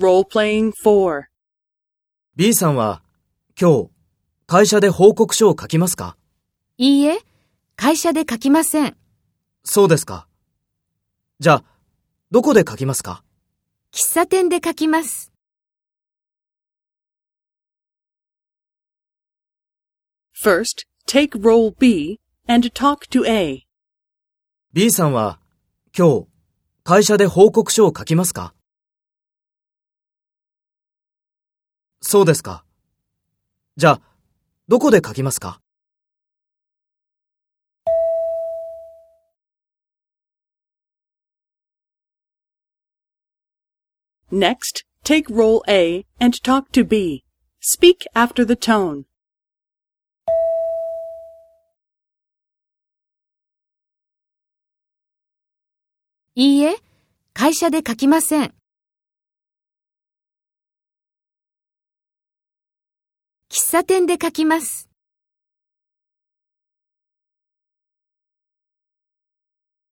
Role-playing 4. B さんは今日会社で報告書を書きますか？いいえ、会社で書きません。そうですか。じゃあ、どこで書きますか？喫茶店で書きます。First, take role B and talk to A. ?B さんは今日会社で報告書を書きますか？そうですか。じゃあ、どこで書きますか Next, take role A and talk to B. Speak after the tone. いいえ、会社で書きません。喫茶店で書きます。